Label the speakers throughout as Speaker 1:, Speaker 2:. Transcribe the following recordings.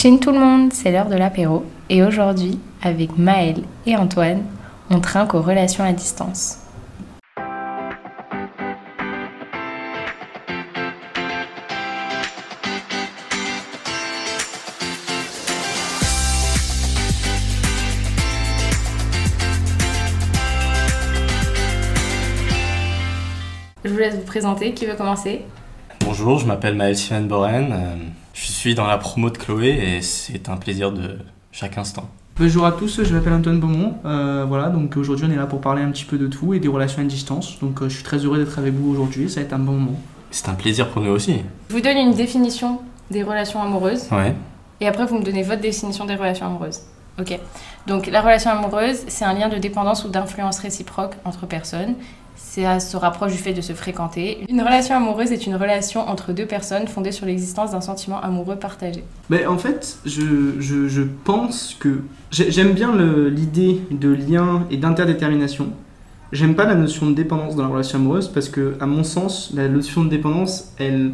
Speaker 1: Chin tout le monde, c'est l'heure de l'apéro. Et aujourd'hui, avec Maël et Antoine, on trinque aux relations à distance. Je vous laisse vous présenter, qui veut commencer?
Speaker 2: Bonjour, je m'appelle Maël Sylvain Boren, euh, je suis dans la promo de Chloé et c'est un plaisir de chaque instant.
Speaker 3: Bonjour à tous, je m'appelle Antoine Beaumont. Euh, voilà, donc aujourd'hui on est là pour parler un petit peu de tout et des relations à distance. Donc euh, je suis très heureux d'être avec vous aujourd'hui, ça va être un bon moment.
Speaker 2: C'est un plaisir pour nous aussi.
Speaker 1: Je vous donne une définition des relations amoureuses
Speaker 2: Ouais.
Speaker 1: et après vous me donnez votre définition des relations amoureuses. Ok. Donc la relation amoureuse, c'est un lien de dépendance ou d'influence réciproque entre personnes. Ça se rapproche du fait de se fréquenter. Une relation amoureuse est une relation entre deux personnes fondée sur l'existence d'un sentiment amoureux partagé.
Speaker 3: Mais en fait, je, je, pense que j'ai- j'aime bien l'idée de lien et d'interdétermination. J'aime pas la notion de dépendance dans la relation amoureuse parce que, à mon sens, la notion de dépendance, elle,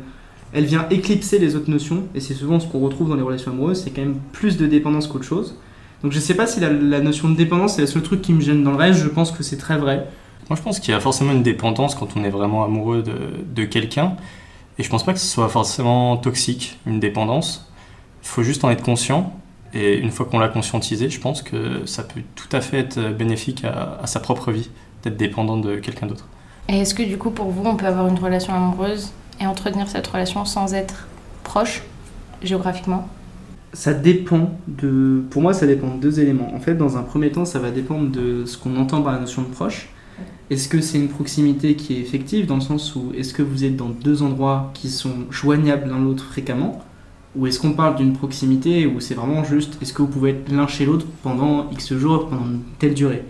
Speaker 3: elle vient éclipser les autres notions et c'est souvent ce qu'on retrouve dans les relations amoureuses, c'est quand même plus de dépendance qu'autre chose. Donc je sais pas si la, la notion de dépendance c'est le seul truc qui me gêne dans le reste, je pense que c'est très vrai.
Speaker 2: Moi je pense qu'il y a forcément une dépendance quand on est vraiment amoureux de, de quelqu'un. Et je pense pas que ce soit forcément toxique, une dépendance. Il faut juste en être conscient. Et une fois qu'on l'a conscientisé, je pense que ça peut tout à fait être bénéfique à, à sa propre vie, d'être dépendant de quelqu'un d'autre.
Speaker 1: Et est-ce que du coup pour vous on peut avoir une relation amoureuse et entretenir cette relation sans être proche géographiquement?
Speaker 3: Ça dépend de. Pour moi, ça dépend de deux éléments. En fait, dans un premier temps, ça va dépendre de ce qu'on entend par la notion de proche. Est-ce que c'est une proximité qui est effective, dans le sens où est-ce que vous êtes dans deux endroits qui sont joignables l'un l'autre fréquemment Ou est-ce qu'on parle d'une proximité où c'est vraiment juste est-ce que vous pouvez être l'un chez l'autre pendant X jours, pendant une telle durée?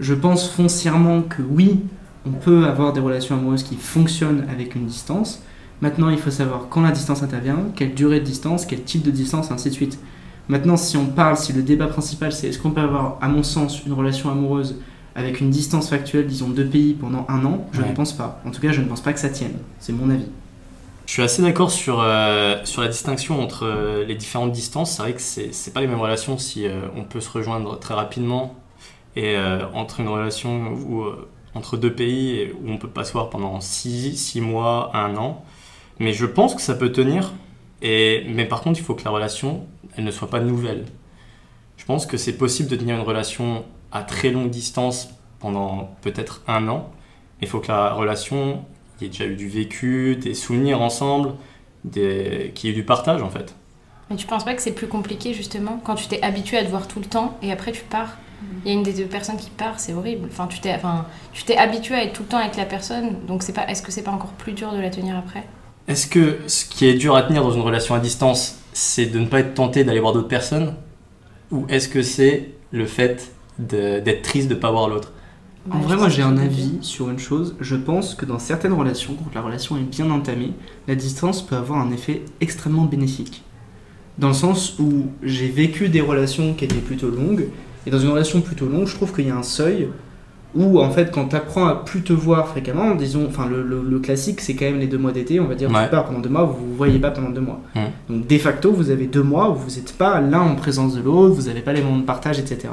Speaker 3: Je pense foncièrement que oui, on peut avoir des relations amoureuses qui fonctionnent avec une distance. Maintenant, il faut savoir quand la distance intervient, quelle durée de distance, quel type de distance, ainsi de suite. Maintenant, si on parle, si le débat principal c'est est-ce qu'on peut avoir, à mon sens, une relation amoureuse avec une distance factuelle, disons deux pays pendant un an, je
Speaker 2: Ouais.
Speaker 3: ne pense pas. En tout cas, je ne pense pas que ça tienne. C'est mon avis.
Speaker 2: Je suis assez d'accord sur, euh, sur la distinction entre euh, les différentes distances. C'est vrai que c'est c'est pas les mêmes relations si euh, on peut se rejoindre très rapidement et entre une relation où, entre deux pays où on peut pas se voir pendant 6 six, mois, un an. Mais je pense que ça peut tenir. Et, mais par contre, il faut que la relation elle ne soit pas nouvelle. Je pense que c'est possible de tenir une relation à très longue distance pendant peut-être un an. Il faut que la relation il y ait déjà eu du vécu, des souvenirs ensemble, des... qu'il y ait eu du partage en fait.
Speaker 1: Mais tu penses pas que c'est plus compliqué justement quand tu t'es habitué à te voir tout le temps et après tu pars? Il y a une des deux personnes qui part, c'est horrible. Enfin, tu t'es enfin, tu t'es habitué à être tout le temps avec la personne, donc c'est pas est-ce que c'est pas encore plus dur de la tenir après?
Speaker 2: Est-ce que ce qui est dur à tenir dans une relation à distance, c'est de ne pas être tenté d'aller voir d'autres personnes? Ou est-ce que c'est le fait d'être triste de ne pas voir l'autre
Speaker 3: En vrai, moi j'ai un avis sur une chose. Je pense que dans certaines relations, quand la relation est bien entamée, la distance peut avoir un effet extrêmement bénéfique. Dans le sens où j'ai vécu des relations qui étaient plutôt longues, et dans une relation plutôt longue, je trouve qu'il y a un seuil où en fait quand tu apprends à plus te voir fréquemment, disons, enfin le, le- le classique c'est quand même les deux mois d'été, on va dire
Speaker 2: Ouais.
Speaker 3: tu pars pendant deux mois, vous vous voyez pas pendant deux mois.
Speaker 2: Mhm.
Speaker 3: Donc de facto vous avez deux mois où vous n'êtes pas l'un en présence de l'autre, vous n'avez pas les moments de partage, etc.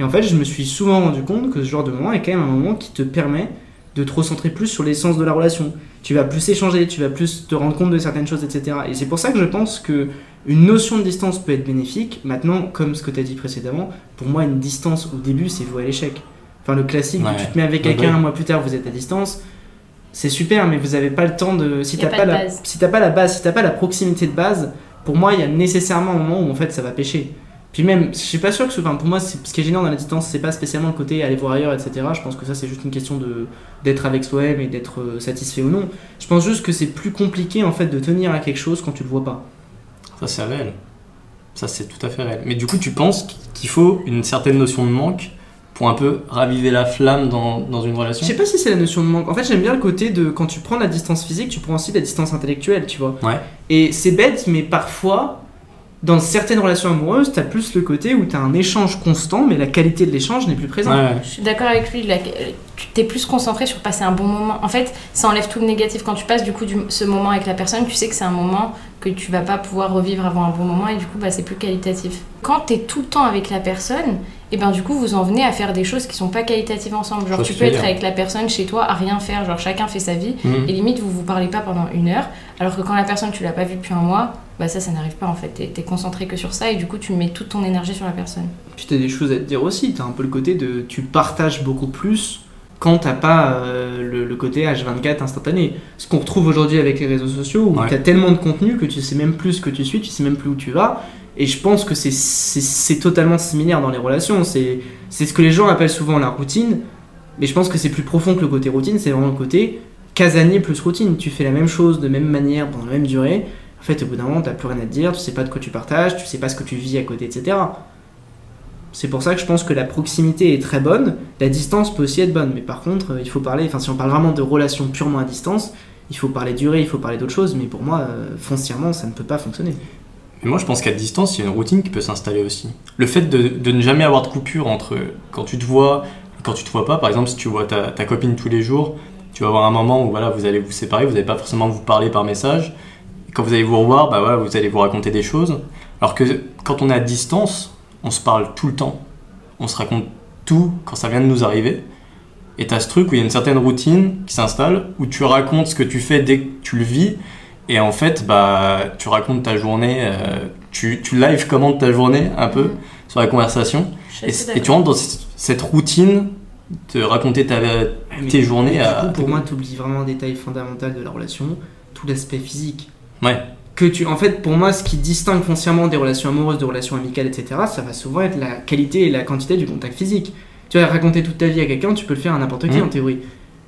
Speaker 3: Et en fait, je me suis souvent rendu compte que ce genre de moment est quand même un moment qui te permet de te recentrer plus sur l'essence de la relation. Tu vas plus échanger, tu vas plus te rendre compte de certaines choses, etc. Et c'est pour ça que je pense que une notion de distance peut être bénéfique. Maintenant, comme ce que tu as dit précédemment, pour moi, une distance au début, c'est voué à l'échec. Enfin, le classique,
Speaker 2: Ouais.
Speaker 3: tu te mets avec quelqu'un,
Speaker 2: ouais.
Speaker 3: un mois plus tard, vous êtes à distance. C'est super, mais vous n'avez pas le temps de. Si t'as
Speaker 1: pas
Speaker 3: pas, la,
Speaker 1: base.
Speaker 3: si t'as pas la base, si t'as pas la proximité de base, pour moi, il y a nécessairement un moment où en fait ça va pêcher. Puis même, je suis pas sûr que ce, enfin, pour moi, ce qui est gênant dans la distance, c'est pas spécialement le côté aller voir ailleurs, etc. Je pense que ça, c'est juste une question de d'être avec soi-même et d'être euh, satisfait ou non. Je pense juste que c'est plus compliqué en fait de tenir à quelque chose quand tu le vois pas.
Speaker 2: Ça c'est réel. Ça c'est tout à fait réel. Mais du coup, tu penses qu'il faut une certaine notion de manque pour un peu raviver la flamme dans, dans une
Speaker 3: Je
Speaker 2: relation
Speaker 3: sais pas si c'est la notion de manque. En fait, j'aime bien le côté de quand tu prends la distance physique, tu prends aussi la distance intellectuelle, tu vois.
Speaker 2: Ouais.
Speaker 3: Et c'est bête, mais parfois, dans certaines relations amoureuses, t'as plus le côté où t'as un échange constant, mais la qualité de l'échange n'est plus présente.
Speaker 2: Ouais, ouais.
Speaker 1: Je suis d'accord avec lui, la- tu t'es plus concentré sur passer un bon moment. En fait, ça enlève tout le négatif. Quand tu passes du coup du- ce moment avec la personne, tu sais que c'est un moment que tu vas pas pouvoir revivre avant un bon moment et du coup bah, c'est plus qualitatif. Quand t'es tout le temps avec la personne, et ben du coup vous en venez à faire des choses qui sont pas qualitatives ensemble.
Speaker 2: Je
Speaker 1: Genre tu peux être avec la personne chez toi à rien faire, genre chacun fait sa vie
Speaker 2: Mhm.
Speaker 1: et limite vous vous parlez pas pendant une heure, alors que quand la personne tu l'as pas vue depuis un mois, bah ça ça n'arrive pas en fait. T'es, t'es concentré que sur ça et du coup tu mets toute ton énergie sur la personne.
Speaker 3: Puis t'as des choses à te dire aussi, t'as un peu le côté de tu partages beaucoup plus quand t'as pas euh, le, le côté H24 instantané. Ce qu'on retrouve aujourd'hui avec les réseaux sociaux, où
Speaker 2: Ouais.
Speaker 3: t'as tellement de contenu que tu sais même plus ce que tu suis, tu sais même plus où tu vas. Et je pense que c'est- c'est c'est totalement similaire dans les relations. C'est c'est ce que les gens appellent souvent la routine. Mais je pense que c'est plus profond que le côté routine, c'est vraiment le côté casanier plus routine. Tu fais la même chose de même manière, pendant la même durée. En fait, au bout d'un moment, t'as plus rien à te dire, tu sais pas de quoi tu partages, tu sais pas ce que tu vis à côté, etc. C'est pour ça que je pense que la proximité est très bonne, la distance peut aussi être bonne, mais par contre, euh, il faut parler, enfin si on parle vraiment de relations purement à distance, il faut parler durée, il faut parler d'autres choses, mais pour moi, euh, foncièrement, ça ne peut pas fonctionner.
Speaker 2: Mais moi, je pense qu'à distance, il y a une routine qui peut s'installer aussi. Le fait de, ne jamais avoir de coupure entre quand tu te vois et quand tu te vois pas. Par exemple, si tu vois ta, ta copine tous les jours, tu vas avoir un moment où voilà, vous allez vous séparer, vous n'allez pas forcément vous parler par message. Quand vous allez vous revoir, bah voilà, vous allez vous raconter des choses. Alors que quand on est à distance, on se parle tout le temps. On se raconte tout quand ça vient de nous arriver. Et tu as ce truc où il y a une certaine routine qui s'installe, où tu racontes ce que tu fais dès que tu le vis. Et en fait, bah, tu racontes ta journée, euh, tu, tu live commentes ta journée un peu sur la conversation. Et, tu rentres dans cette routine de raconter ta,
Speaker 3: Mais
Speaker 2: tes journées
Speaker 3: du
Speaker 2: à.
Speaker 3: coup, pour moi, tu oublies vraiment un détail fondamental de la relation, tout l'aspect physique.
Speaker 2: Ouais.
Speaker 3: Que tu, en fait, pour moi, ce qui distingue foncièrement des relations amoureuses, de relations amicales, etc., ça va souvent être la qualité et la quantité du contact physique. Tu vas raconter toute ta vie à quelqu'un, tu peux le faire à n'importe qui
Speaker 2: Mhm.
Speaker 3: en théorie.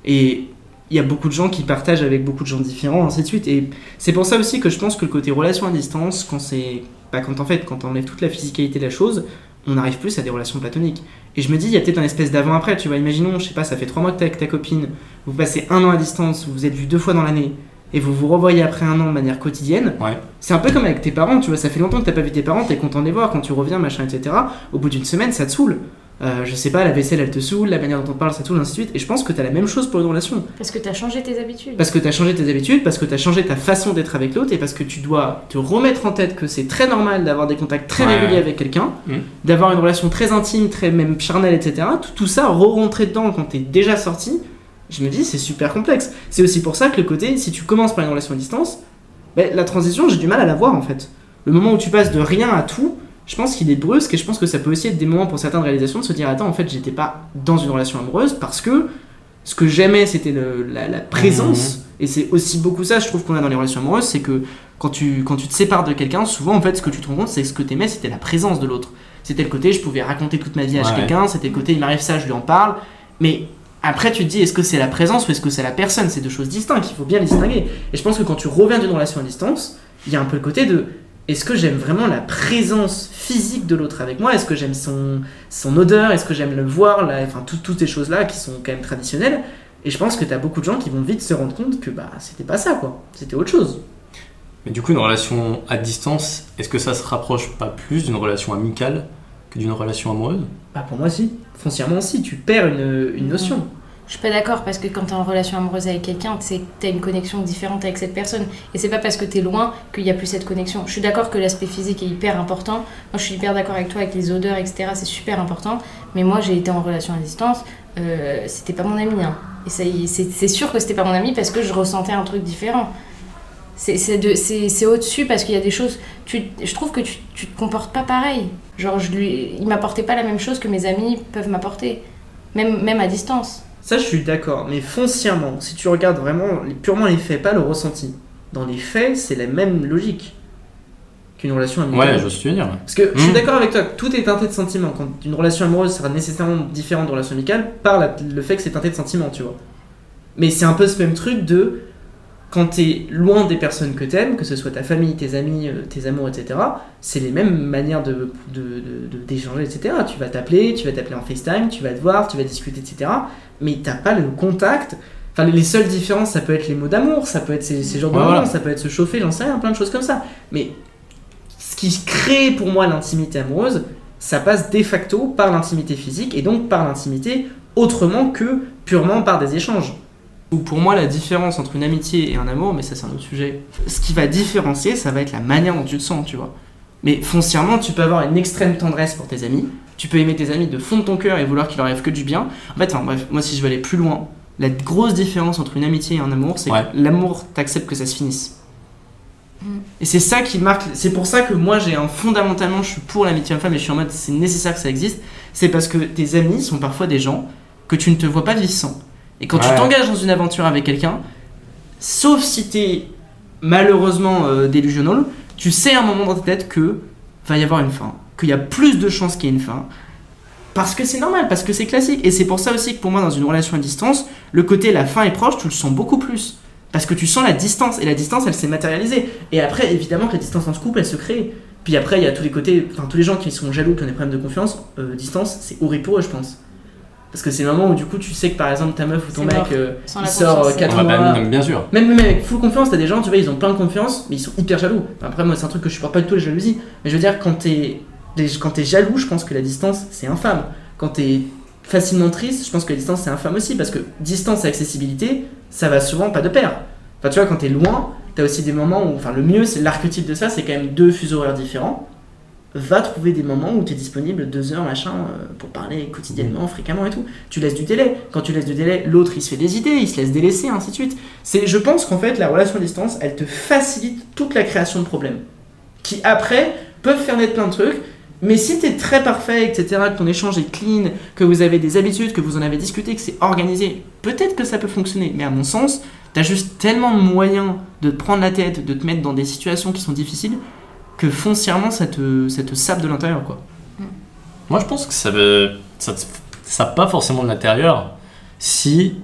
Speaker 3: Et il y a beaucoup de gens qui partagent avec beaucoup de gens différents, ainsi de suite. Et c'est pour ça aussi que je pense que le côté relation à distance, quand c'est. Pas quand en fait, quand on enlève toute la physicalité de la chose, on arrive plus à des relations platoniques. Et je me dis, il y a peut-être un espèce d'avant-après, tu vois. Imaginons, je sais pas, ça fait trois mois que t'es avec ta copine, vous passez un an à distance, vous vous êtes vu deux fois dans l'année, et vous vous revoyez après un an de manière quotidienne.
Speaker 2: Ouais.
Speaker 3: C'est un peu comme avec tes parents, tu vois. Ça fait longtemps que t'as pas vu tes parents, t'es content de les voir, quand tu reviens, machin, etc. Au bout d'une semaine, ça te saoule. Euh, je sais pas, la vaisselle elle te saoule, la manière dont on te parle ça te saoule, ainsi de suite. Et je pense que t'as la même chose pour une relation.
Speaker 1: Parce que t'as changé tes habitudes.
Speaker 3: Parce que tu as changé tes habitudes, parce que tu as changé ta façon d'être avec l'autre, et parce que tu dois te remettre en tête que c'est très normal d'avoir des contacts très
Speaker 2: Ouais.
Speaker 3: réguliers avec quelqu'un,
Speaker 2: Mhm.
Speaker 3: d'avoir une relation très intime, très même charnelle, etc. Tout, tout ça, re-rentrer dedans quand tu es déjà sorti, je me dis c'est super complexe. C'est aussi pour ça que le côté, si tu commences par une relation à distance, ben, la transition, j'ai du mal à la voir en fait. Le moment où tu passes de rien à tout, je pense qu'il est brusque et je pense que ça peut aussi être des moments pour certaines réalisations de se dire attends en fait j'étais pas dans une relation amoureuse parce que ce que j'aimais c'était la, la présence et c'est aussi beaucoup ça je trouve qu'on a dans les relations amoureuses c'est que quand tu, quand tu te sépares de quelqu'un souvent en fait ce que tu te rends compte c'est que ce que t'aimais c'était la présence de l'autre c'était le côté je pouvais raconter toute ma vie à
Speaker 2: Ouais.
Speaker 3: quelqu'un c'était le côté il m'arrive ça je lui en parle mais après tu te dis est-ce que c'est la présence ou est-ce que c'est la personne? C'est deux choses distinctes il faut bien les distinguer et je pense que quand tu reviens d'une relation à distance il y a un peu le côté de est-ce que j'aime vraiment la présence physique de l'autre avec moi? Est-ce que j'aime son, son odeur? Est-ce que j'aime le voir? Là Enfin, tout- toutes ces choses-là qui sont quand même traditionnelles. Et je pense que t'as beaucoup de gens qui vont vite se rendre compte que bah c'était pas ça quoi. C'était autre chose.
Speaker 2: Mais du coup, une relation à distance, est-ce que ça se rapproche pas plus d'une relation amicale que d'une relation amoureuse?
Speaker 3: Bah pour moi si. Foncièrement si. Tu perds une, une notion.
Speaker 1: Je suis pas d'accord parce que quand t'es en relation amoureuse avec quelqu'un, que t'as une connexion différente avec cette personne. Et c'est pas parce que t'es loin qu'il y a plus cette connexion. Je suis d'accord que l'aspect physique est hyper important. Moi, je suis hyper d'accord avec toi avec les odeurs, etc. C'est super important. Mais moi, j'ai été en relation à distance. euh, c'était pas mon ami. hein. Et c'est sûr que c'était pas mon ami parce que je ressentais un truc différent. C'est- C'est de- c'est- c'est au-dessus parce qu'il y a des choses. Tu, je trouve que tu, tu te comportes pas pareil. Genre, je lui, il m'apportait pas la même chose que mes amis peuvent m'apporter. Même à distance.
Speaker 3: Ça je suis d'accord. Mais foncièrement, si tu regardes vraiment purement les faits, pas le ressenti. Dans les faits, c'est la même logique qu'une relation amicale.
Speaker 2: Ouais, je suis dire.
Speaker 3: Parce que je suis
Speaker 2: Mm.
Speaker 3: d'accord avec toi, tout est teinté de sentiments. Quand une relation amoureuse sera nécessairement différente d'une relation amicale par la- le fait que c'est teinté de sentiments, tu vois. Mais c'est un peu ce même truc de quand t'es loin des personnes que t'aimes, que ce soit ta famille, tes amis, euh, tes amours, etc., c'est les mêmes manières de, d'échanger, etc. Tu vas t'appeler, tu vas t'appeler en FaceTime, tu vas te voir, tu vas discuter, etc. Mais t'as pas le contact. Enfin, les seules différences, ça peut être les mots d'amour, ça peut être ces, ces genres de
Speaker 2: Ouais,
Speaker 3: moments,
Speaker 2: voilà.
Speaker 3: ça peut être se chauffer, j'en sais rien, plein de choses comme ça. Mais qui crée pour moi l'intimité amoureuse, ça passe de facto par l'intimité physique et donc par l'intimité autrement que purement par des échanges. Ou pour moi, la différence entre une amitié et un amour, mais ça c'est un autre sujet, ce qui va différencier, ça va être la manière dont tu te sens, tu vois. Mais foncièrement, tu peux avoir une extrême tendresse pour tes amis, tu peux aimer tes amis de fond de ton cœur et vouloir qu'il leur arrive que du bien. En fait, enfin, bref, moi si je veux aller plus loin, la grosse différence entre une amitié et un amour, c'est
Speaker 2: Ouais.
Speaker 3: que l'amour, t'acceptes que ça se finisse.
Speaker 1: Mm.
Speaker 3: Et c'est ça qui marque, c'est pour ça que moi j'ai un fondamentalement, je suis pour l'amitié homme-femme et je suis en mode c'est nécessaire que ça existe, c'est parce que tes amis sont parfois des gens que tu ne te vois pas vivre sans. Et quand tu t'engages dans une aventure avec quelqu'un, sauf si t'es malheureusement euh, delusional, tu sais à un moment dans ta tête que va y avoir une fin, qu'il y a plus de chances qu'il y ait une fin. Parce que c'est normal, parce que c'est classique. Et c'est pour ça aussi que pour moi, dans une relation à distance, le côté la fin est proche, tu le sens beaucoup plus. Parce que tu sens la distance, et la distance, elle s'est matérialisée. Et après, évidemment que la distance dans ce couple, elle se crée. Puis après, il y a tous les côtés, enfin tous les gens qui sont jaloux, qui ont des problèmes de confiance, euh, distance, c'est horrible pour eux, je pense. Parce que c'est le moment où du coup, tu sais que par exemple, ta meuf ou ton mec, euh, il sort
Speaker 1: confiance,
Speaker 3: 4
Speaker 2: Ouais, bah,
Speaker 3: mois.
Speaker 2: bien sûr.
Speaker 3: Même, même avec full confiance, t'as des gens, tu vois, ils ont plein de confiance, mais ils sont hyper jaloux. Après, moi, c'est un truc que je supporte pas du tout, la jalousie. Mais je veux dire, quand t'es les- quand t'es jaloux, je pense que la distance, c'est infâme. Quand t'es facilement triste, je pense que la distance, c'est infâme aussi. Parce que distance et accessibilité, ça va souvent pas de pair. Enfin, tu vois, quand t'es loin, t'as aussi des moments où. Enfin, le mieux, c'est l'archétype de ça, c'est quand même deux fuseaux horaires différents. Va trouver des moments où t'es disponible deux heures, machin, euh, pour parler quotidiennement, fréquemment et tout. Tu laisses du délai. Quand tu laisses du délai, l'autre, il se fait des idées, il se laisse délaisser, ainsi de suite. C'est, je pense qu'en fait, la relation à distance, elle te facilite toute la création de problèmes. Qui après peuvent faire naître plein de trucs. Mais si t'es très parfait, etc., que ton échange est clean, que vous avez des habitudes, que vous en avez discuté, que c'est organisé, peut-être que ça peut fonctionner. Mais à mon sens, t'as juste tellement de moyens de te prendre la tête, de te mettre dans des situations qui sont difficiles, que foncièrement, ça te, ça te sape de l'intérieur, quoi.
Speaker 2: Moi, je pense que ça veut, ça, te- ça pas forcément de l'intérieur si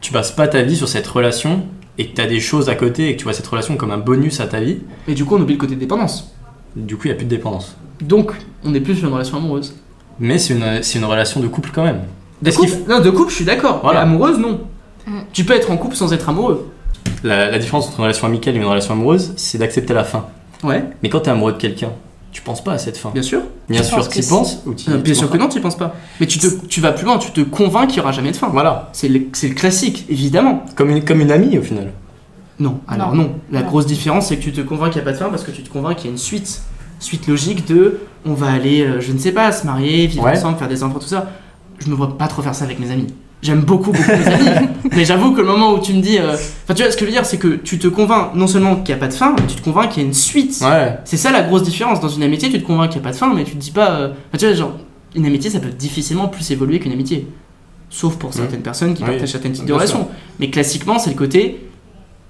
Speaker 2: tu passes pas ta vie sur cette relation et que tu as des choses à côté et que tu vois cette relation comme un bonus à ta vie.
Speaker 3: Et du coup, on oublie le côté dépendance.
Speaker 2: Du coup, il n'y a plus de dépendance.
Speaker 3: Donc, on est plus sur une relation amoureuse.
Speaker 2: Mais c'est une, c'est une relation de couple quand même.
Speaker 3: De couple, non, de couple, je suis d'accord.
Speaker 2: Voilà.
Speaker 3: Mais amoureuse, non.
Speaker 1: Mm.
Speaker 3: Tu peux être en couple sans être amoureux.
Speaker 2: La, la différence entre une relation amicale et une relation amoureuse, c'est d'accepter la fin.
Speaker 3: Ouais,
Speaker 2: Mais quand tu es amoureux de quelqu'un, tu penses pas à cette fin.
Speaker 3: bien sûr.
Speaker 2: Bien
Speaker 1: Je
Speaker 2: sûr, tu penses ou tu
Speaker 3: Euh,
Speaker 2: tu
Speaker 3: bien sûr que non, tu penses pas. Mais tu, te, tu vas plus loin, tu te convaincs qu'il y aura jamais de fin.
Speaker 2: Voilà,
Speaker 3: C'est le, c'est le classique, évidemment.
Speaker 2: comme une, comme une amie au final.
Speaker 3: Non, alors
Speaker 1: Non.
Speaker 3: non. La
Speaker 1: Non.
Speaker 3: grosse différence, c'est que tu te convaincs qu'il n'y a pas de fin parce que tu te convaincs qu'il y a une suite. Suite logique de on va aller, euh, je ne sais pas, se marier, vivre
Speaker 2: Ouais.
Speaker 3: ensemble, faire des enfants, tout ça. Je me vois pas trop faire ça avec mes amis. J'aime beaucoup, beaucoup mes amis. Mais j'avoue que le moment où tu me dis. euh, Enfin, tu vois, ce que je veux dire, c'est que tu te convaincs non seulement qu'il n'y a pas de fin, mais tu te convaincs qu'il y a une suite.
Speaker 2: Ouais,
Speaker 3: C'est ça la grosse différence. Dans une amitié, tu te convaincs qu'il n'y a pas de fin, mais tu te dis pas. euh, enfin, tu vois, genre, une amitié, ça peut difficilement plus évoluer qu'une amitié. Sauf pour certaines personnes qui
Speaker 2: Oui,
Speaker 3: partagent certains types de relations. Mais classiquement, c'est le côté.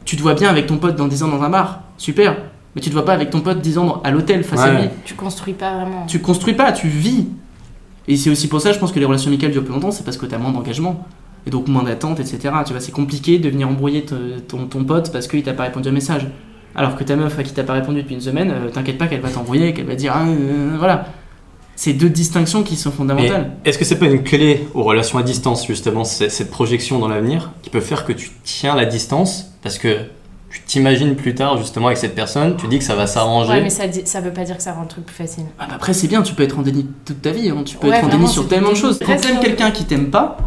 Speaker 3: Tu te vois bien avec ton pote dans 10 ans dans un bar. Super. Mais tu te vois pas avec ton pote 10 ans dans- à l'hôtel face à
Speaker 2: Ouais.
Speaker 3: lui.
Speaker 1: Tu construis pas vraiment.
Speaker 3: Tu construis pas, tu vis. Et c'est aussi pour ça, je pense que les relations amicales durent plus longtemps, c'est parce que tu as moins d'engagement. Et donc moins d'attente, etc. Tu vois, c'est compliqué de venir embrouiller ton, ton pote parce qu'il t'a pas répondu à un message. Alors que ta meuf à qui t'a pas répondu depuis une semaine, euh, t'inquiète pas qu'elle va t'embrouiller, qu'elle va dire ah, euh, voilà. C'est deux distinctions qui sont fondamentales.
Speaker 2: Est-ce que c'est pas une clé aux relations à distance, justement, cette projection dans l'avenir, qui peut faire que tu tiens la distance parce que tu t'imagines plus tard, justement, avec cette personne, tu dis que ça va s'arranger.
Speaker 1: Ouais, mais ça, dit- ça veut pas dire que ça rend le truc plus facile.
Speaker 3: Ah bah après c'est bien, tu peux être en déni toute ta vie, hein. tu peux
Speaker 1: Ouais,
Speaker 3: être en déni sur tellement de choses. Quand t'aimes quelqu'un qui t'aime pas,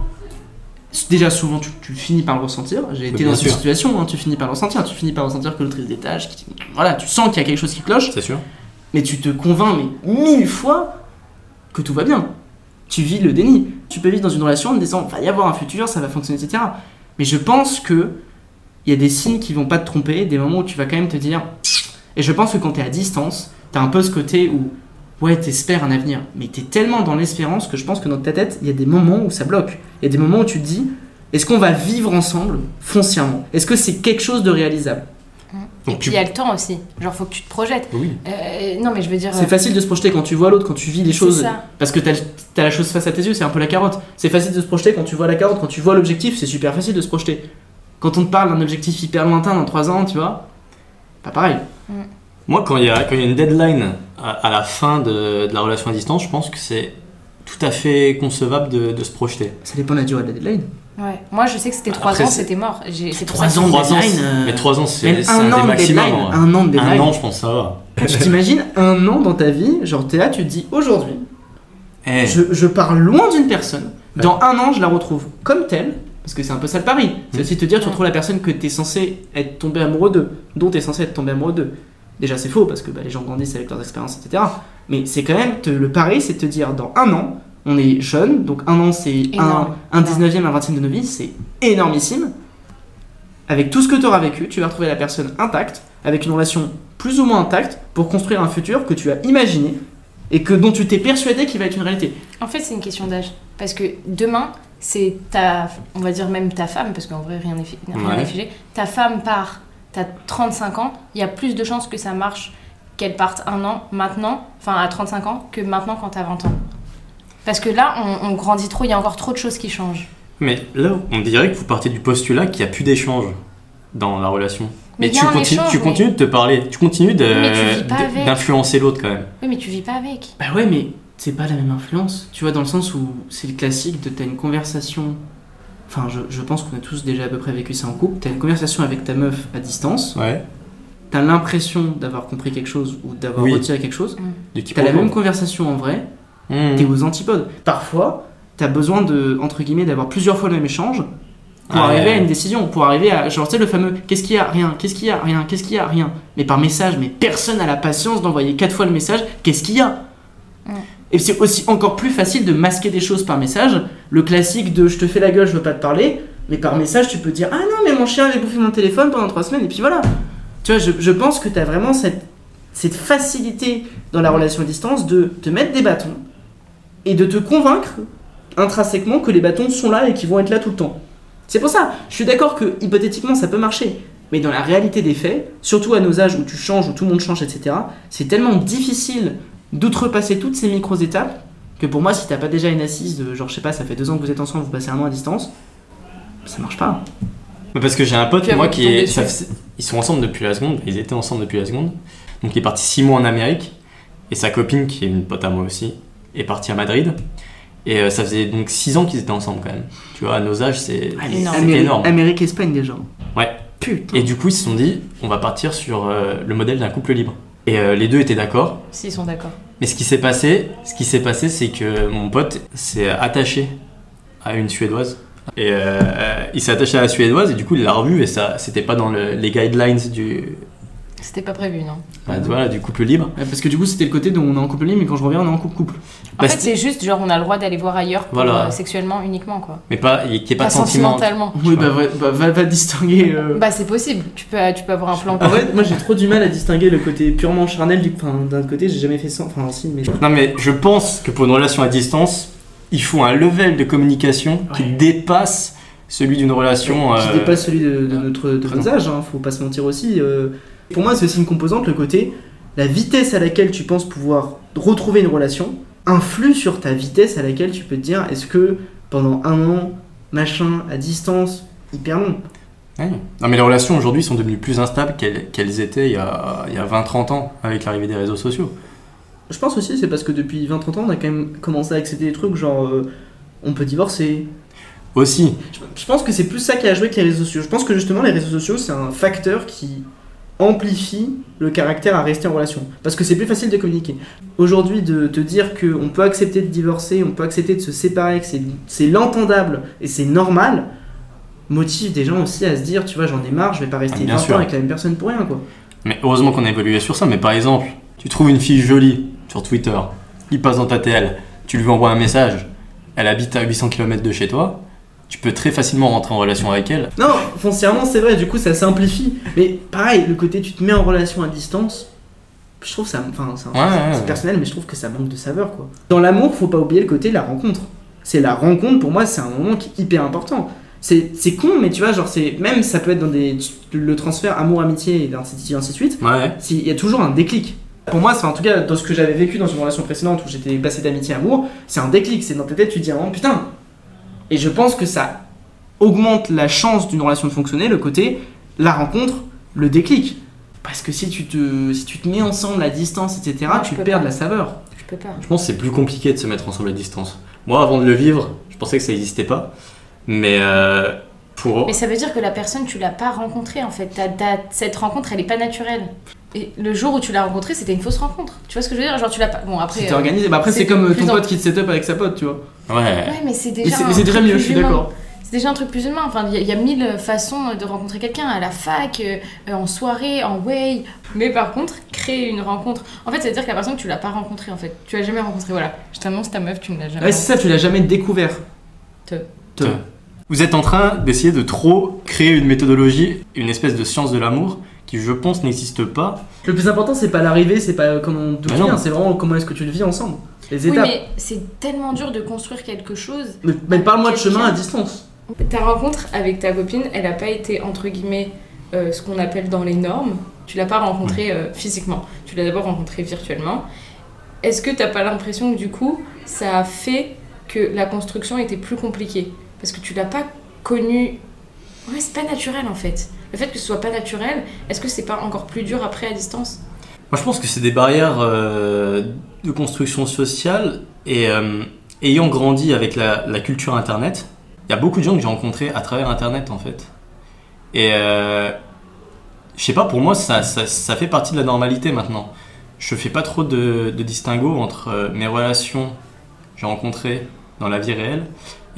Speaker 3: déjà souvent tu, tu finis par le ressentir. J'ai été dans cette
Speaker 2: sûr.
Speaker 3: situation, hein, tu finis par le ressentir, tu finis par ressentir que l'autre il se détache, qui- voilà, tu sens qu'il y a quelque chose qui cloche,
Speaker 2: C'est sûr.
Speaker 3: mais tu te convaincs mais mille fois que tout va bien. Tu vis le déni. Tu peux vivre dans une relation en te disant va y avoir un futur, ça va fonctionner, etc. Mais je pense que il y a des signes qui vont pas te tromper, des moments où tu vas quand même te dire. Et je pense que quand tu es à distance, tu as un peu ce côté où ouais, t'espères un avenir, mais tu es tellement dans l'espérance que je pense que dans ta tête, il y a des moments où ça bloque. Il y a des moments où tu te dis est-ce qu'on va vivre ensemble foncièrement? Est-ce que c'est quelque chose de réalisable?
Speaker 1: Et
Speaker 2: Donc
Speaker 1: puis
Speaker 2: tu-
Speaker 1: il y a le temps aussi. Genre, faut que tu te projettes.
Speaker 2: Oui.
Speaker 1: Euh, non, mais je veux dire.
Speaker 3: C'est facile de se projeter quand tu vois l'autre, quand tu vis les choses.
Speaker 1: ça.
Speaker 3: Parce que t'as as la chose face à tes yeux, c'est un peu la carotte. C'est facile de se projeter quand tu vois la carotte, quand tu vois l'objectif, c'est super facile de se projeter. Quand on te parle d'un objectif hyper lointain dans 3 ans, tu vois, pas pareil.
Speaker 2: Moi, quand il y a, y une deadline à, à la fin de, de la relation à distance, je pense que c'est tout à fait concevable de, de se projeter.
Speaker 3: Ça dépend de la durée de la deadline.
Speaker 1: Ouais. Moi, je sais que c'était 3
Speaker 2: Après,
Speaker 1: ans, c'était mort. J'ai- C'est pour
Speaker 3: Trois
Speaker 1: ça
Speaker 3: ans
Speaker 1: que-
Speaker 3: de
Speaker 2: Trois ans,
Speaker 3: deadline, euh,
Speaker 2: Mais 3 ans, c'est
Speaker 3: un
Speaker 2: un,
Speaker 3: an
Speaker 2: des
Speaker 3: de
Speaker 2: maximum.
Speaker 3: un an de deadline.
Speaker 2: Un an, je pense, ça va.
Speaker 3: Tu t'imagines un an dans ta vie, genre t'es là, tu te dis aujourd'hui,
Speaker 2: Eh,
Speaker 3: je, je pars loin d'une personne, dans un an je la retrouve comme telle, parce que c'est un peu ça le pari. C'est
Speaker 2: Mm.
Speaker 3: aussi te dire, tu retrouves la personne que t'es censé être tombé amoureux d'eux, dont t'es censé être tombé amoureux d'eux. Déjà c'est faux, parce que bah, les gens grandissent avec leurs expériences, etc. Mais c'est quand même, te- le pari c'est de te dire, dans un an, on est jeune, donc un an c'est un, un 19e, un 20e de nos vies, c'est énormissime. Avec tout ce que tu auras vécu, tu vas retrouver la personne intacte, avec une relation plus ou moins intacte, pour construire un futur que tu as imaginé et que dont tu t'es persuadé qu'il va être une réalité.
Speaker 1: En fait, c'est une question d'âge. Parce que demain, c'est ta, on va dire même ta femme, parce qu'en vrai, rien n'est
Speaker 2: Ouais.
Speaker 1: figé. Ta femme part, t'as 35 ans, il y a plus de chances que ça marche qu'elle parte un an maintenant, enfin à 35 ans, que maintenant quand t'as 20 ans. Parce que là, on, on grandit trop, il y a encore trop de choses qui changent.
Speaker 2: Mais là, on dirait que vous partez du postulat qu'il n'y a plus d'échange dans la relation.
Speaker 1: Mais
Speaker 2: tu, continues,
Speaker 1: échange,
Speaker 2: tu
Speaker 1: mais-
Speaker 2: continues de te parler, tu continues d'influencer l'autre quand même.
Speaker 1: Oui, mais tu vis pas avec.
Speaker 3: Bah ouais, mais c'est pas la même influence. Tu vois, dans le sens où c'est le classique de t'as une conversation. Enfin, je, je pense qu'on a tous déjà à peu près vécu ça en couple. T'as une conversation avec ta meuf à distance.
Speaker 2: Ouais.
Speaker 3: T'as l'impression d'avoir compris quelque chose ou d'avoir
Speaker 2: Oui.
Speaker 3: retiré quelque chose. T'as la même conversation en vrai.
Speaker 2: Mmh.
Speaker 3: T'es aux antipodes. Parfois, t'as besoin de, entre guillemets, d'avoir plusieurs fois le même échange pour
Speaker 2: Ah
Speaker 3: arriver
Speaker 2: ouais.
Speaker 3: à une décision, pour arriver à, genre, tu sais, le fameux qu'est-ce qu'il y a? Rien, qu'est-ce qu'il y a? Rien, qu'est-ce qu'il y a? Rien. Mais par message, mais personne n'a la patience d'envoyer quatre fois le message qu'est-ce qu'il y a? Et c'est aussi encore plus facile de masquer des choses par message. Le classique de je te fais la gueule, je veux pas te parler, mais par message, tu peux dire ah non, mais mon chien avait bouffé mon téléphone pendant trois semaines, et puis voilà. Tu vois, je, pense que t'as vraiment cette, cette facilité dans la relation à distance de te mettre des bâtons et de te convaincre intrinsèquement que les bâtons sont là et qu'ils vont être là tout le temps. C'est pour ça, je suis d'accord que hypothétiquement ça peut marcher, mais dans la réalité des faits, surtout à nos âges où tu changes, où tout le monde change, etc., c'est tellement difficile d'outrepasser toutes ces micro-étapes que pour moi, si t'as pas déjà une assise de genre, je sais pas, ça fait deux ans que vous êtes ensemble, vous passez un an à distance, ça marche pas.
Speaker 2: Mais Parce que j'ai un pote, moi, qui est. ça ils sont ensemble depuis la seconde, ils étaient ensemble depuis la seconde. Donc il est parti 6 mois en Amérique. Et sa copine, qui est une pote à moi aussi, est partie à Madrid. Et euh, ça faisait donc 6 ans qu'ils étaient ensemble quand même. Tu vois, à nos âges, c'est
Speaker 1: énorme.
Speaker 2: c'est
Speaker 3: Amérique,
Speaker 2: énorme.
Speaker 3: Amérique, Espagne déjà.
Speaker 2: Ouais.
Speaker 3: Putain.
Speaker 2: Et du coup, ils se sont dit, on va partir sur euh, le modèle d'un couple libre. Et euh, les deux étaient d'accord.
Speaker 1: S'ils sont d'accord.
Speaker 2: Mais ce qui s'est passé, ce qui s'est passé, c'est que mon pote s'est attaché à une suédoise. Et euh, il s'est attaché à la suédoise et du coup il l'a revue et ça, c'était pas dans le- les guidelines du,
Speaker 1: C'était pas prévu, non
Speaker 2: bah, voilà, du couple libre.
Speaker 3: Parce que du coup, c'était le côté dont on est en couple libre, mais quand je reviens, on est en couple-couple.
Speaker 1: En
Speaker 2: Bah,
Speaker 1: fait,
Speaker 2: c'était-
Speaker 1: c'est juste, genre, on a le droit d'aller voir ailleurs pour,
Speaker 2: Voilà.
Speaker 1: euh, sexuellement uniquement, quoi.
Speaker 2: Mais pas, il n'y ait pas,
Speaker 1: Pas
Speaker 2: de sentiment.
Speaker 1: sentimentalement.
Speaker 3: Oui, bah, ouais, bah, va, va distinguer. euh,
Speaker 1: Bah, c'est possible. Tu peux, tu peux avoir un plan.
Speaker 3: En fait, moi j'ai trop du mal à distinguer le côté purement charnel du. Enfin, d'un côté, j'ai jamais fait ça. Enfin, si, mais.
Speaker 2: Non mais je pense que pour une relation à distance, il faut un level de communication qui dépasse celui d'une relation.
Speaker 3: qui
Speaker 2: euh,
Speaker 3: dépasse celui de, de notre, de nos âges, hein, faut pas se mentir aussi. euh. Pour moi, c'est aussi une composante, le côté, la vitesse à laquelle tu penses pouvoir retrouver une relation influe sur ta vitesse à laquelle tu peux te dire est-ce que pendant un an, machin, à distance, hyper long?
Speaker 2: ouais. Non mais les relations aujourd'hui sont devenues plus instables qu'elles étaient il y a, il y a 20-30 ans avec l'arrivée des réseaux sociaux.
Speaker 3: Je pense aussi, c'est parce que depuis 20-30 ans, on a quand même commencé à accepter des trucs genre euh, on peut divorcer.
Speaker 2: Aussi,
Speaker 3: Je, je pense que c'est plus ça qui a joué que les réseaux sociaux. Je pense que justement, les réseaux sociaux, c'est un facteur qui amplifie le caractère à rester en relation. Parce que c'est plus facile de communiquer. Aujourd'hui, de te dire qu'on peut accepter de divorcer, on peut accepter de se séparer, que c'est- l'entendable et c'est normal, motive des gens aussi à se dire, tu vois, j'en ai marre, je vais pas rester
Speaker 2: Ah, bien
Speaker 3: 20
Speaker 2: sûr.
Speaker 3: ans avec la même personne pour rien, quoi.
Speaker 2: mais heureusement qu'on a évolué sur ça. Mais par exemple, tu trouves une fille jolie sur Twitter, il passe dans ta TL, tu lui envoies un message, elle habite à 800 km de chez toi, tu peux très facilement rentrer en relation avec elle.
Speaker 3: Non, foncièrement, c'est vrai, du coup, ça simplifie. Mais pareil, le côté tu te mets en relation à distance, je trouve ça. Enfin, c'est
Speaker 2: Ouais, ouais,
Speaker 3: c'est
Speaker 2: ouais.
Speaker 3: personnel, mais je trouve que ça manque de saveur, quoi. Dans l'amour, faut pas oublier le côté de la rencontre. C'est la rencontre, pour moi, c'est un moment qui est hyper important. C'est con, mais tu vois, genre, c'est. Même ça peut être dans des. Le transfert amour-amitié et ainsi de suite, ainsi de suite.
Speaker 2: Ouais.
Speaker 3: s'il y a toujours un déclic. Pour moi, c'est en tout cas dans ce que j'avais vécu dans une relation précédente où j'étais passé d'amitié à amour, c'est un déclic. C'est dans ta tête, tu te dis, oh putain. Et je pense que ça augmente la chance d'une relation de fonctionner, le côté, la rencontre, le déclic. Parce que si tu te, si tu te mets ensemble à distance, etc.,
Speaker 1: Non,
Speaker 3: tu perds de la saveur.
Speaker 1: Je peux pas.
Speaker 2: Je pense que c'est plus compliqué de se mettre ensemble à distance. Moi, avant de le vivre, je pensais que ça n'existait pas. Mais euh, pour.
Speaker 1: Mais ça veut dire que la personne, tu l'as pas rencontrée en fait. Cette rencontre, elle est pas naturelle. Et le jour où tu l'as rencontrée, c'était une fausse rencontre. Tu vois ce que je veux dire? Genre, tu l'as pas. Bon, après.
Speaker 3: C'était
Speaker 1: euh,
Speaker 3: organisé. Bah après,
Speaker 1: c'est
Speaker 3: comme euh, ton
Speaker 1: en-
Speaker 3: pote qui te set up avec sa pote, tu vois.
Speaker 2: Ouais.
Speaker 1: Ouais, mais c'est
Speaker 3: Mais
Speaker 1: déjà.
Speaker 3: c'est
Speaker 1: un
Speaker 3: mais c'est déjà
Speaker 1: truc
Speaker 3: mieux,
Speaker 1: plus
Speaker 3: je suis
Speaker 1: humain.
Speaker 3: d'accord.
Speaker 1: C'est déjà un truc plus humain. Enfin, il y, a- il y a mille façons de rencontrer quelqu'un à la fac, euh, en soirée, en way. Mais par contre, créer une rencontre. En fait, ça veut dire que la personne, tu l'as pas rencontrée en fait. Tu l'as jamais rencontrée. Voilà. Je t'annonce ta meuf, tu ne l'as jamais
Speaker 3: Ouais, c'est ça, tu l'as jamais découvert.
Speaker 1: Te.
Speaker 3: Te.
Speaker 2: Vous êtes en train d'essayer de trop créer une méthodologie, une espèce de science de l'amour qui, je pense, n'existe pas.
Speaker 3: Le plus important, c'est pas l'arrivée, c'est pas comment on
Speaker 2: Bah non.
Speaker 3: devient, c'est vraiment comment est-ce que tu le vis ensemble. Les
Speaker 1: Oui,
Speaker 3: étapes.
Speaker 1: mais c'est tellement dur de construire quelque chose.
Speaker 3: Mais, mais parle-moi de chemin à distance.
Speaker 1: Ta rencontre avec ta copine, elle n'a pas été entre guillemets euh, ce qu'on appelle dans les normes. Tu l'as pas rencontrée euh, physiquement. Tu l'as d'abord rencontrée virtuellement. Est-ce que t'as pas l'impression que du coup, ça a fait que la construction était plus compliquée? Parce que tu l'as pas connue. Ouais, c'est pas naturel en fait. Le fait que ce soit pas naturel, est-ce que c'est pas encore plus dur après à distance?
Speaker 2: Moi, je pense que c'est des barrières euh, de construction sociale et euh, ayant grandi avec la, culture Internet, il y a beaucoup de gens que j'ai rencontrés à travers Internet en fait. Et euh, je sais pas, pour moi, ça, ça, ça fait partie de la normalité maintenant. Je fais pas trop de, de distinguo entre euh, mes relations que j'ai rencontrées dans la vie réelle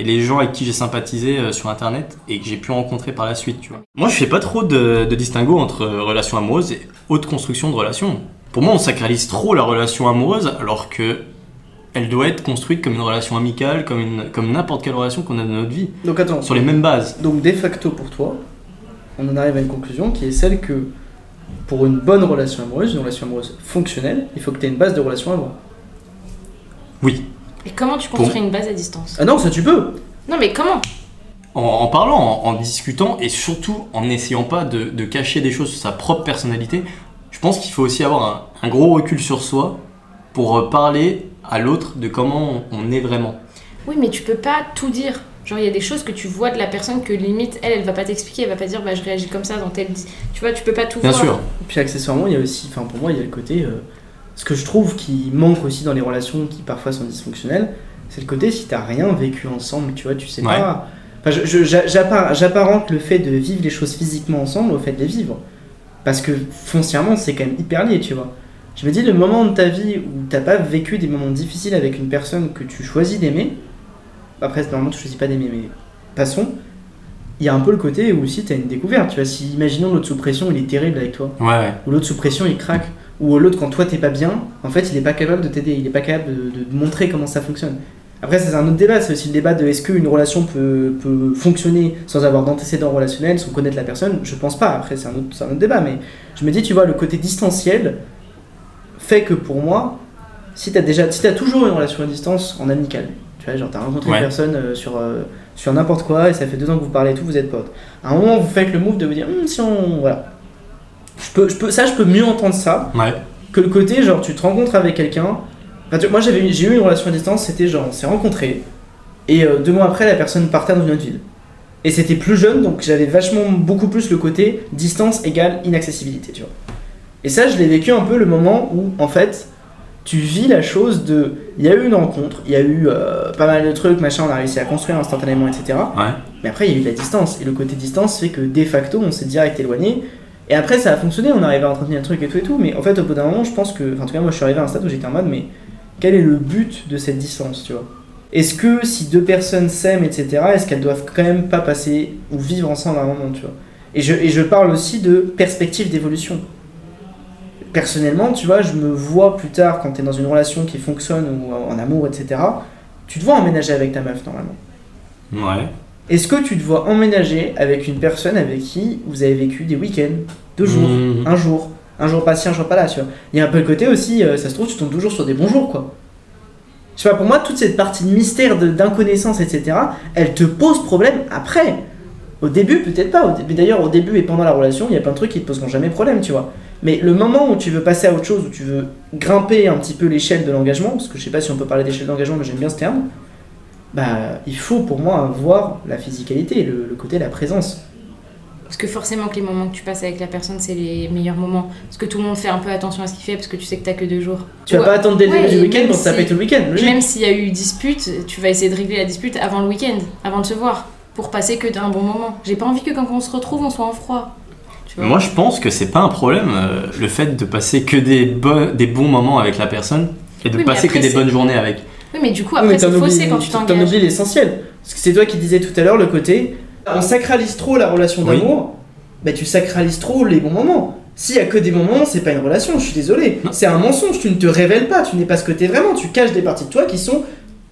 Speaker 2: et les gens avec qui j'ai sympathisé euh, sur Internet et que j'ai pu rencontrer par la suite, tu vois. Moi, je fais pas trop de, de distinguo entre euh, relations amoureuses et haute construction de relations. Pour moi, on sacralise trop la relation amoureuse alors que elle doit être construite comme une relation amicale, comme, une, comme n'importe quelle relation qu'on a dans notre vie,
Speaker 3: Donc attends,
Speaker 2: sur les mêmes bases.
Speaker 3: donc de facto pour toi, on en arrive à une conclusion qui est celle que pour une bonne relation amoureuse, une relation amoureuse fonctionnelle, il faut que tu aies une base de relation avant.
Speaker 2: Oui.
Speaker 1: Et comment tu construis une base à distance
Speaker 3: Ah non, ça tu peux
Speaker 1: Non, mais comment
Speaker 2: En, en parlant, en, en discutant et surtout en n'essayant pas de, de cacher des choses sur sa propre personnalité, je pense qu'il faut aussi avoir un, un gros recul sur soi pour parler à l'autre de comment on, on est vraiment.
Speaker 1: Oui, mais tu peux pas tout dire. Genre, il y a des choses que tu vois de la personne que limite, elle, elle va pas t'expliquer, elle va pas dire, bah, je réagis comme ça dans tel. Tu vois, tu peux pas tout
Speaker 2: Bien
Speaker 1: voir.
Speaker 2: sûr.
Speaker 3: Et puis accessoirement, il y a aussi, enfin pour moi, il y a le côté, euh, ce que je trouve qui manque aussi dans les relations qui parfois sont dysfonctionnelles, c'est le côté si t'as rien vécu ensemble, tu vois, tu sais
Speaker 2: Ouais.
Speaker 3: pas. Enfin, j'apparente le fait de vivre les choses physiquement ensemble au fait de les vivre. Parce que foncièrement, c'est quand même hyper lié, tu vois. Je me dis, le moment de ta vie où t'as pas vécu des moments difficiles avec une personne que tu choisis d'aimer, après, normalement, tu choisis pas d'aimer, mais passons, il y a un peu le côté où aussi t'as une découverte, tu vois. Si, imaginons l'autre sous pression, il est terrible avec toi
Speaker 2: ouais.
Speaker 3: ou l'autre sous pression il craque, ou l'autre quand toi t'es pas bien, en fait il est pas capable de t'aider, il est pas capable de, de montrer comment ça fonctionne. Après c'est un autre débat, c'est aussi le débat de est-ce qu'une relation peut, peut fonctionner sans avoir d'antécédents relationnels, sans connaître la personne, je pense pas, après c'est un, autre, un autre débat, mais je me dis tu vois le côté distanciel fait que pour moi, si t'as déjà, si t'as toujours une relation à distance en amical, tu vois genre t'as rencontré
Speaker 2: Ouais.
Speaker 3: une personne euh, sur, euh, sur n'importe quoi et ça fait deux ans que vous parlez et tout, vous êtes potes. À un moment vous faites le move de vous dire Hum, si on... voilà. Je peux, je peux, ça je peux mieux entendre ça
Speaker 2: Ouais.
Speaker 3: que le côté genre tu te rencontres avec quelqu'un. Enfin, moi j'avais j'ai eu une relation à distance, c'était genre on s'est rencontrés et euh, deux mois après la personne partait dans une autre ville. Et c'était plus jeune donc j'avais vachement beaucoup plus le côté distance égale inaccessibilité, tu vois. Et ça je l'ai vécu un peu le moment où en fait tu vis la chose de il y a eu une rencontre, il y a eu euh, pas mal de trucs, machin, on a réussi à construire instantanément, etc.
Speaker 2: Ouais.
Speaker 3: Mais après, il y a eu de la distance. Et le côté distance fait que de facto, on s'est direct éloigné. Et après, ça a fonctionné, on arrive à entretenir le truc et tout et tout. Mais en fait, au bout d'un moment, je pense que. En tout cas, moi, je suis arrivé à un stade où j'étais en mode, mais quel est le but de cette distance, tu vois? Est-ce que si deux personnes s'aiment, etc., est-ce qu'elles doivent quand même pas passer ou vivre ensemble à un moment, tu vois? Et je, et je parle aussi de perspective d'évolution. Personnellement, tu vois, je me vois plus tard quand tu es dans une relation qui fonctionne ou en amour, etc. Tu te vois emménager avec ta meuf normalement.
Speaker 2: Ouais.
Speaker 3: Est-ce que tu te vois emménager avec une personne avec qui vous avez vécu des week-ends, deux jours,
Speaker 2: Mhm.
Speaker 3: un jour, un jour pas ci, un jour pas là, tu vois? Il y a un peu le côté aussi, euh, ça se trouve, tu tombes toujours sur des bons jours, quoi. Je sais pas, pour moi, toute cette partie de mystère, d'inconnaissance, etc., elle te pose problème après. Au début, peut-être pas. Début, D'ailleurs, au début et pendant la relation, il y a plein de trucs qui te poseront jamais problème, tu vois. Mais le moment où tu veux passer à autre chose, où tu veux grimper un petit peu l'échelle de l'engagement, parce que je sais pas si on peut parler d'échelle d'engagement, mais j'aime bien ce terme, bah, il faut pour moi avoir la physicalité, le, le côté, la présence.
Speaker 1: Parce que forcément que les moments que tu passes avec la personne, c'est les meilleurs moments. Parce que tout le monde fait un peu attention à ce qu'il fait, parce que tu sais que t'as que deux jours.
Speaker 3: Tu vas pas attendre dès le
Speaker 1: Ouais,
Speaker 3: début du week-end pour se taper tout le week-end,
Speaker 1: même s'il y a eu dispute, tu vas essayer de régler la dispute avant le week-end, avant de se voir. pour passer que d'un bon moment. J'ai pas envie que quand on se retrouve, on soit en froid.
Speaker 2: Moi, je pense que c'est pas un problème euh, le fait de passer que des, bo- des bons moments avec la personne et de
Speaker 1: Oui,
Speaker 2: passer
Speaker 1: après,
Speaker 2: que des bonnes journées avec.
Speaker 1: Oui, mais du coup,
Speaker 3: Oui,
Speaker 1: après, c'est
Speaker 3: t'en
Speaker 1: faussé quand tu
Speaker 3: T'en
Speaker 1: t'engages.
Speaker 3: oublies l'essentiel. Parce que c'est toi qui disais tout à l'heure le côté. On sacralise trop la relation
Speaker 2: Oui.
Speaker 3: d'amour, bah tu sacralises trop les bons moments. S'il y a que des bons moments, c'est pas une relation, je suis désolé. C'est un mensonge, tu ne te révèles pas, tu n'es pas ce que t'es vraiment, tu caches des parties de toi qui sont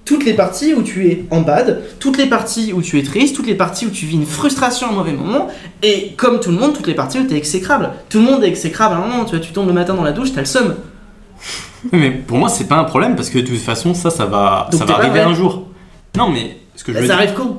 Speaker 3: toutes les parties où tu es en bad, toutes les parties où tu es triste, toutes les parties où tu vis une frustration à un mauvais moment, et comme tout le monde, toutes les parties où tu es exécrable. Tout le monde est exécrable à un moment, tu vois, tu tombes le matin dans la douche, t'as le seum.
Speaker 2: Mais pour moi, c'est pas un problème parce que de toute façon, ça, ça va,
Speaker 3: Donc
Speaker 2: ça va arriver un jour. Non, mais ce que je
Speaker 3: Bah,
Speaker 2: veux
Speaker 3: ça
Speaker 2: dire,
Speaker 3: arrive quand?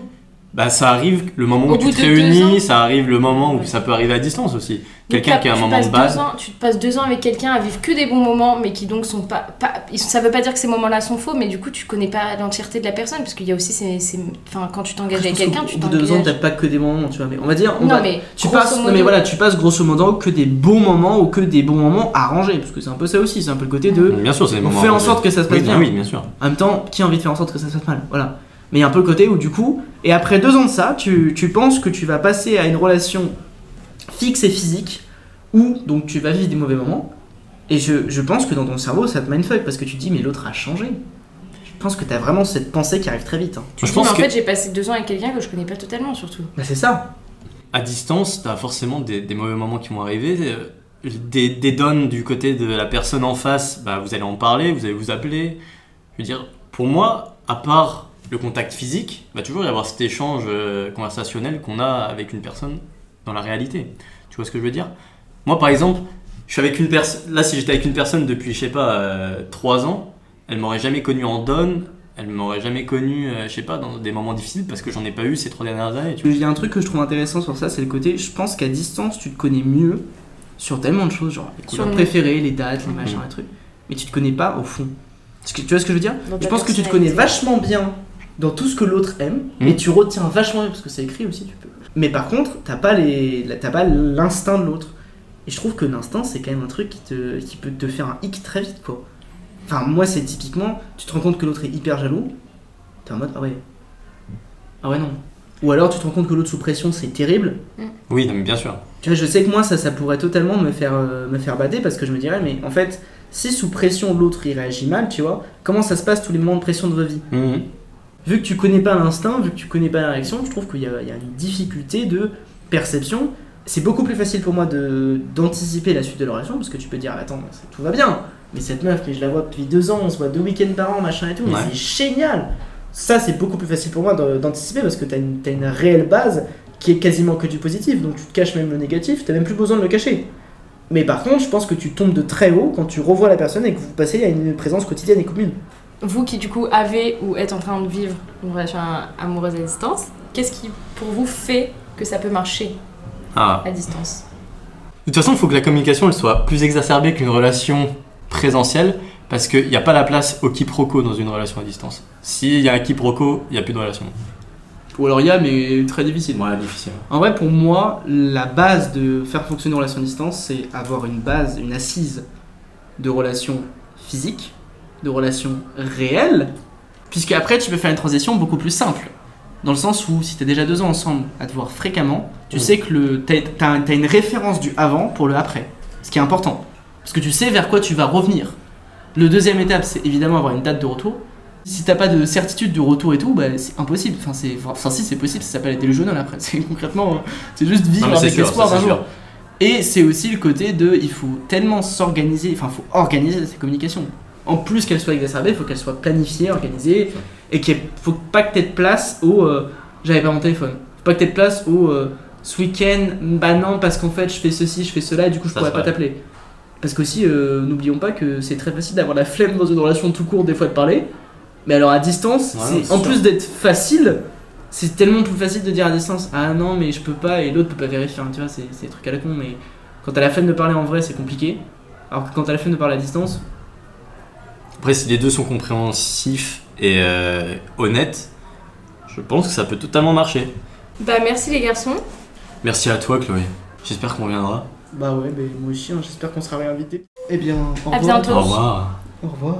Speaker 2: Bah, ça arrive le moment
Speaker 1: Au
Speaker 2: où tu te réunis, ça arrive le moment où
Speaker 1: Ouais.
Speaker 2: ça peut arriver à distance aussi. Quelqu'un qui a un
Speaker 1: tu
Speaker 2: moment de base.
Speaker 1: deux ans- tu te passes deux ans avec quelqu'un à vivre que des bons moments, mais qui donc sont pas. pas ça veut pas dire que ces moments-là sont faux, mais du coup, tu connais pas l'entièreté de la personne, parce qu'il y a aussi ces. ces- Enfin, quand tu t'engages avec quelqu'un, tu
Speaker 3: bout de deux ans,
Speaker 1: t'engages.
Speaker 3: t'as pas que des bons moments, tu vois, mais on va dire. on
Speaker 1: Non,
Speaker 3: va-
Speaker 1: mais.
Speaker 3: Tu passes, non mais voilà, tu passes grosso modo que des bons moments ou que des bons moments arrangés, parce que c'est un peu ça aussi, c'est un peu le côté de
Speaker 2: Bien sûr, c'est des
Speaker 3: on
Speaker 2: moments.
Speaker 3: fait en sorte que ça se passe
Speaker 2: Oui,
Speaker 3: bien.
Speaker 2: oui, bien sûr.
Speaker 3: En même temps, qui a envie de faire en sorte que ça se passe mal Voilà. Mais il y a un peu le côté où du coup, et après deux ans de ça, tu, tu penses que tu vas passer à une relation fixe et physique, où donc tu vas vivre des mauvais moments, et je, je pense que dans ton cerveau ça te mindfuck parce que tu te dis mais l'autre a changé. Je pense que t'as vraiment cette pensée qui arrive très vite. hein.
Speaker 1: Tu
Speaker 2: Je
Speaker 1: dis, mais
Speaker 2: pense
Speaker 1: en
Speaker 2: que
Speaker 1: fait, j'ai passé deux ans avec quelqu'un que je connais pas totalement, surtout.
Speaker 3: Bah c'est ça.
Speaker 2: à distance, t'as forcément des, des mauvais moments qui vont arriver. euh, Des, des donnes du côté de la personne en face, bah, vous allez en parler, vous allez vous appeler. Je veux dire, pour moi, à part le contact physique, il va toujours y avoir cet échange euh, conversationnel qu'on a avec une personne dans la réalité. Tu vois ce que je veux dire? Moi, par exemple, je suis avec une personne. Là, si j'étais avec une personne depuis, je sais pas, euh, 3 ans, elle m'aurait jamais connu en donne, elle m'aurait jamais connu, euh, je sais pas, dans des moments difficiles parce que j'en ai pas eu ces trois dernières années. tu vois.
Speaker 3: Il y a un truc que je trouve intéressant sur ça, c'est le côté, je pense qu'à distance, tu te connais mieux sur tellement de choses, genre les couleurs
Speaker 1: le-
Speaker 3: préférées, les dates, les machins,
Speaker 2: Mhm.
Speaker 3: les trucs. Mais tu te connais pas au fond. Que, tu vois ce que je veux dire? Je pense que tu te connais vachement bien dans tout ce que l'autre aime,
Speaker 2: Mhm.
Speaker 3: et tu retiens vachement bien, parce que c'est écrit aussi, tu peux. Mais par contre, t'as pas les, pas l'instinct de l'autre. Et je trouve que l'instinct, c'est quand même un truc qui, te, qui peut te faire un hic très vite, quoi. Enfin, moi, c'est typiquement, tu te rends compte que l'autre est hyper jaloux, t'es en mode, ah ouais. Ah ouais, non. Ou alors tu te rends compte que l'autre sous pression, c'est terrible.
Speaker 2: Oui, non, mais bien sûr.
Speaker 3: Tu vois, je sais que moi, ça, ça pourrait totalement me faire, euh, me faire bader parce que je me dirais, mais en fait, si sous pression l'autre il réagit mal, tu vois, comment ça se passe tous les moments de pression de vos vies
Speaker 2: Mhm.
Speaker 3: Vu que tu connais pas l'instinct, vu que tu connais pas la réaction, je trouve qu'il y, a il y a une difficulté de perception. C'est beaucoup plus facile pour moi d'anticiper la suite de la relation parce que tu peux dire, attends, ça- tout va bien, mais cette meuf, que je la vois depuis deux ans, on se voit deux week-ends par an, machin et tout, mais c'est génial Ça, c'est beaucoup plus facile pour moi d'anticiper parce que t'as une, t'as une réelle base qui est quasiment que du positif, donc tu te caches même le négatif, t'as même plus besoin de le cacher. Mais par contre, je pense que tu tombes de très haut quand tu revois la personne et que vous passez à une présence quotidienne et commune.
Speaker 1: Vous qui, du coup, avez ou êtes en train de vivre une relation amoureuse à distance, qu'est-ce qui, pour vous, fait que ça peut marcher
Speaker 2: Ah.
Speaker 1: à distance?
Speaker 2: De toute façon, il faut que la communication elle soit plus exacerbée qu'une relation présentielle parce qu'il n'y a pas la place au quiproquo dans une relation à distance. S'il y a un quiproquo, il n'y a plus de relation.
Speaker 3: Ou alors il y a, mais très difficile.
Speaker 2: Voilà, difficile.
Speaker 3: En vrai, pour moi, la base de faire fonctionner une relation à distance, c'est avoir une base, une assise de relations physiques, de relations réelles, puisque après, tu peux faire une transition beaucoup plus simple. Dans le sens où, si tu es déjà deux ans ensemble à te voir fréquemment, tu
Speaker 2: Mm.
Speaker 3: sais que le, tu as, une référence du avant pour le après, ce qui est important. Parce que tu sais vers quoi tu vas revenir. Le deuxième étape, c'est évidemment avoir une date de retour. Si t'as pas de certitude du retour et tout, bah, c'est impossible. Enfin, c'est, enfin, si c'est possible, ça s'appelle être délusionnel après. C'est concrètement, c'est juste vivre
Speaker 2: Non,
Speaker 3: avec l'espoir d'un jour. Et c'est aussi le côté de, il faut tellement s'organiser, enfin, faut organiser ses communications. En plus qu'elles soient exacerbées, il faut qu'elles soient planifiées, organisées, et qu'il faut pas que t'aies de place au, euh, j'avais pas mon téléphone. Faut pas que t'aies de place au, euh, ce week-end, bah non, parce qu'en fait, je fais ceci, je fais cela, et du coup, je
Speaker 2: Ça,
Speaker 3: pourrais pas t'appeler. Parce qu'aussi, euh, n'oublions pas que c'est très facile d'avoir la flemme dans une relation tout court, des fois de parler. Mais alors à distance,
Speaker 2: Ouais,
Speaker 3: c'est
Speaker 2: c'est
Speaker 3: en
Speaker 2: sûr.
Speaker 3: plus d'être facile, c'est tellement plus facile de dire à distance Ah non, mais je peux pas, et l'autre peut pas vérifier. hein, tu vois, c'est c'est des trucs à la con, mais quand t'as la flemme de parler en vrai, c'est compliqué. Alors que quand t'as la flemme de parler à distance,
Speaker 2: Après, si les deux sont compréhensifs et euh, honnêtes, je pense que ça peut totalement marcher.
Speaker 1: Bah, merci les garçons.
Speaker 2: Merci à toi, Chloé. J'espère qu'on reviendra.
Speaker 3: bah ouais, mais moi aussi, hein, j'espère qu'on sera réinvité. Eh bien, au
Speaker 1: À
Speaker 3: revoir.
Speaker 1: bientôt.
Speaker 2: Au revoir.
Speaker 3: Au revoir.